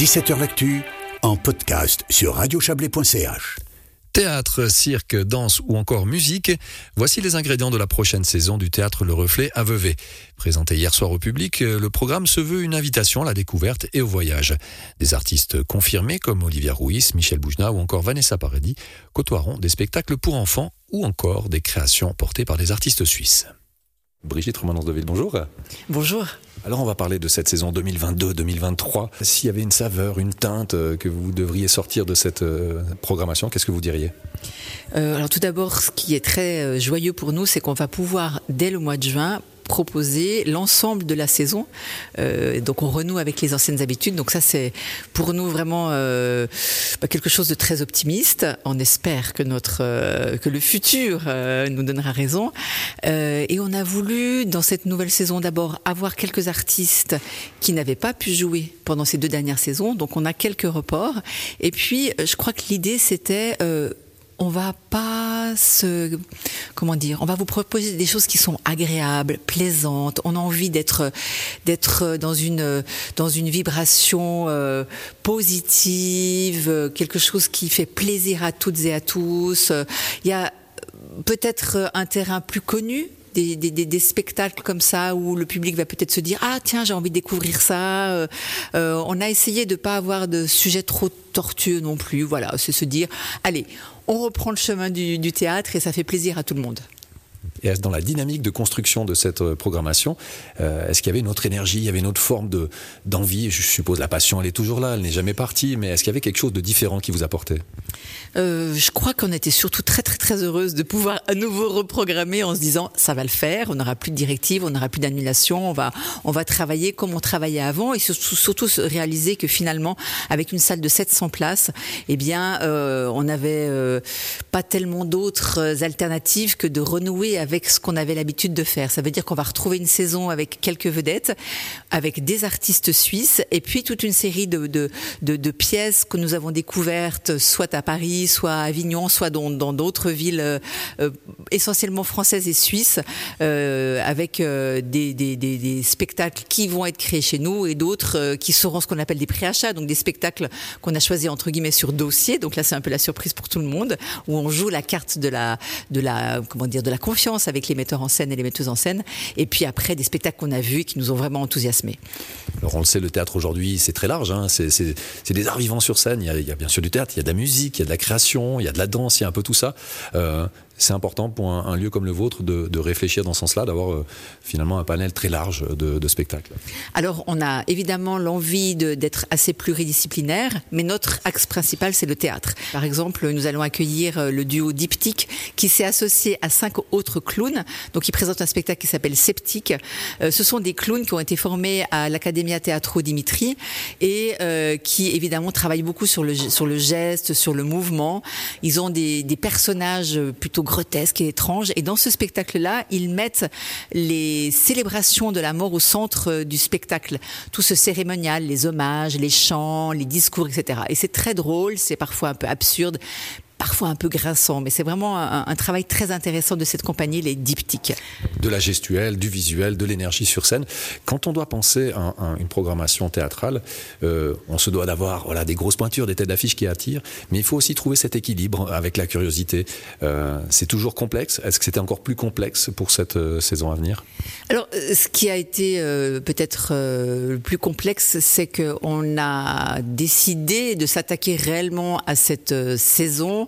17h L'actu en podcast sur radiochablais.ch. Théâtre, cirque, danse ou encore musique, voici les ingrédients de la prochaine saison du théâtre Le Reflet à Vevey. Présenté hier soir au public, le programme se veut une invitation à la découverte et au voyage. Des artistes confirmés comme Olivia Ruiz, Michel Boujna ou encore Vanessa Paradis côtoieront des spectacles pour enfants ou encore des créations portées par des artistes suisses. Brigitte de Ville, bonjour. Bonjour. Alors on va parler de cette saison 2022-2023. S'il y avait une saveur, une teinte euh, que vous devriez sortir de cette euh, programmation, qu'est-ce que vous diriez? Euh, Alors tout d'abord, ce qui est très joyeux pour nous, c'est qu'on va pouvoir, dès le mois de juin, proposer l'ensemble de la saison. Euh, donc on renoue avec les anciennes habitudes. Donc ça c'est pour nous vraiment euh, bah, quelque chose de très optimiste. On espère que notre euh, que le futur euh, nous donnera raison. Et on a voulu dans cette nouvelle saison d'abord avoir quelques artistes qui n'avaient pas pu jouer pendant ces deux dernières saisons. Donc on a quelques reports. Et puis je crois que l'idée c'était on va pas se, comment dire, on va vous proposer des choses qui sont agréables, plaisantes. On a envie d'être, d'être dans une, dans une vibration euh, positive, quelque chose qui fait plaisir à toutes et à tous. Il y a peut-être un terrain plus connu des, spectacles comme ça où le public va peut-être se dire ah tiens j'ai envie de découvrir ça. Euh, euh, on a essayé de pas avoir de sujet trop tortueux non plus. Voilà, c'est se dire allez on reprend le chemin du théâtre et ça fait plaisir à tout le monde. Et dans la dynamique de construction de cette euh, programmation, euh, est-ce qu'il y avait une autre énergie, il y avait une autre forme de d'envie? Je suppose la passion, elle est toujours là, elle n'est jamais partie, mais est-ce qu'il y avait quelque chose de différent qui vous apportait? Euh, Je crois qu'on était surtout très très très heureuse de pouvoir à nouveau reprogrammer en se disant ça va le faire, on n'aura plus de directives, on n'aura plus d'annulation, on va on va travailler comme on travaillait avant et surtout, surtout réaliser que finalement avec une salle de 700 places, eh bien on n'avait pas tellement d'autres alternatives que de renouer avec avec ce qu'on avait l'habitude de faire. Ça veut dire qu'on va retrouver une saison avec quelques vedettes, avec des artistes suisses, et puis toute une série de, de, de, pièces que nous avons découvertes, soit à Paris, soit à Avignon, soit dans d'autres villes euh, euh, essentiellement françaises et suisses, euh, avec des, des, des, spectacles qui vont être créés chez nous et d'autres qui seront ce qu'on appelle des préachats, donc des spectacles qu'on a choisis entre guillemets sur dossier. Donc là, c'est un peu la surprise pour tout le monde, où on joue la carte de la, de la, comment dire, de la confiance avec les metteurs en scène et les metteuses en scène. Et puis après, des spectacles qu'on a vus qui nous ont vraiment enthousiasmés. Alors on le sait, le théâtre aujourd'hui, c'est très large. Hein. C'est des arts vivants sur scène. Il y, a, il y, a, bien sûr du théâtre, il y a de la musique, il y a de la création, il y a de la danse, il y a un peu tout ça. Euh, c'est important pour un, lieu comme le vôtre de, réfléchir dans ce sens-là, d'avoir euh, finalement un panel très large de, spectacles. Alors, on a évidemment l'envie d'être assez pluridisciplinaire, mais notre axe principal, c'est le théâtre. Par exemple, nous allons accueillir euh, le duo Diptyque qui s'est associé à cinq autres clowns. Donc, ils présentent un spectacle qui s'appelle Sceptique. Euh, ce sont des clowns qui ont été formés à l'Academia Teatro Dimitri et euh, qui, évidemment, travaillent beaucoup sur le, sur le geste, sur le mouvement. Ils ont des, des personnages plutôt grotesque et étrange. Et dans ce spectacle-là, ils mettent les célébrations de la mort au centre euh, du spectacle. Tout ce cérémonial, les hommages, les chants, les discours, etc. Et c'est très drôle, c'est parfois un peu absurde, parfois un peu grinçant, mais c'est vraiment un, un, travail très intéressant de cette compagnie, les diptyques. De la gestuelle, du visuel, de l'énergie sur scène. Quand on doit penser à, à une programmation théâtrale, euh, on se doit d'avoir voilà, des grosses pointures, des têtes d'affiche qui attirent, mais il faut aussi trouver cet équilibre avec la curiosité. Euh, c'est toujours complexe. Est-ce que c'était encore plus complexe pour cette euh, saison à venir? Alors, ce qui a été peut-être le plus complexe, c'est qu'on a décidé de s'attaquer réellement à cette saison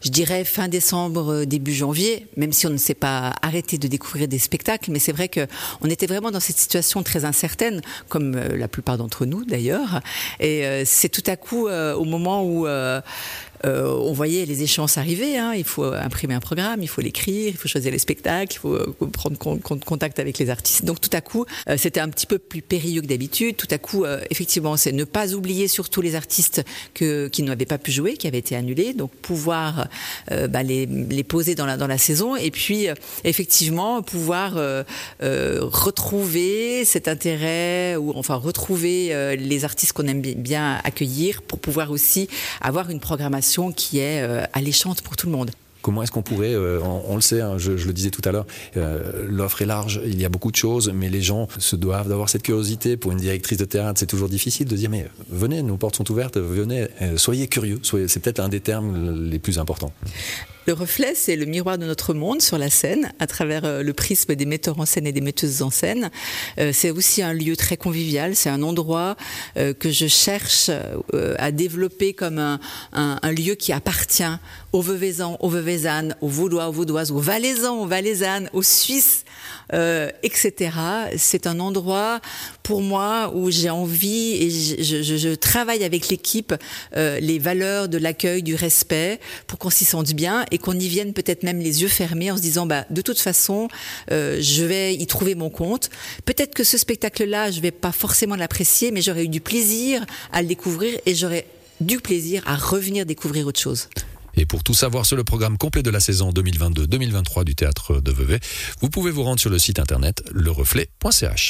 je dirais fin décembre, euh, début janvier, même si on ne s'est pas arrêté de découvrir des spectacles, mais c'est vrai que on était vraiment dans cette situation très incertaine, comme euh, la plupart d'entre nous d'ailleurs. Et euh, c'est tout à coup au moment où on voyait les échéances arriver. Hein. Il faut imprimer un programme, il faut l'écrire, il faut choisir les spectacles, il faut prendre con con contact avec les artistes. Donc tout à coup, c'était un petit peu plus périlleux que d'habitude. Tout à coup, effectivement, c'est ne pas oublier surtout les artistes qui n'avaient pas pu jouer, qui avaient été annulés. Donc pouvoir bah, les, poser dans la, saison. Et puis, euh, effectivement, pouvoir retrouver cet intérêt, ou enfin retrouver les artistes qu'on aime bien accueillir pour pouvoir aussi avoir une programmation qui est euh, alléchante pour tout le monde. Comment est-ce qu'on pourrait, euh, on, le sait, hein, je, le disais tout à l'heure, euh, l'offre est large, il y a beaucoup de choses, mais les gens se doivent d'avoir cette curiosité. Pour une directrice de théâtre, c'est toujours difficile de dire mais venez, nos portes sont ouvertes, venez, soyez curieux. Soyez, c'est peut-être un des termes les plus importants. Le reflet, c'est le miroir de notre monde sur la scène, à travers euh, le prisme des metteurs en scène et des metteuses en scène. Euh, c'est aussi un lieu très convivial, c'est un endroit euh, que je cherche à développer comme un, lieu qui appartient aux Veuvaisans, aux Veuvaisanes, aux Vaudois, aux Vaudoises, aux Valaisans, aux Valaisanes, aux Suisses, etc. C'est un endroit pour moi où j'ai envie et je, travaille avec l'équipe les valeurs de l'accueil, du respect, pour qu'on s'y sente bien et qu'on y vienne peut-être même les yeux fermés en se disant bah de toute façon euh, je vais y trouver mon compte. Peut-être que ce spectacle-là je vais pas forcément l'apprécier, mais j'aurais eu du plaisir à le découvrir et j'aurais du plaisir à revenir découvrir autre chose. Et pour tout savoir sur le programme complet de la saison 2022-2023 du théâtre de Vevey, vous pouvez vous rendre sur le site internet lereflet.ch.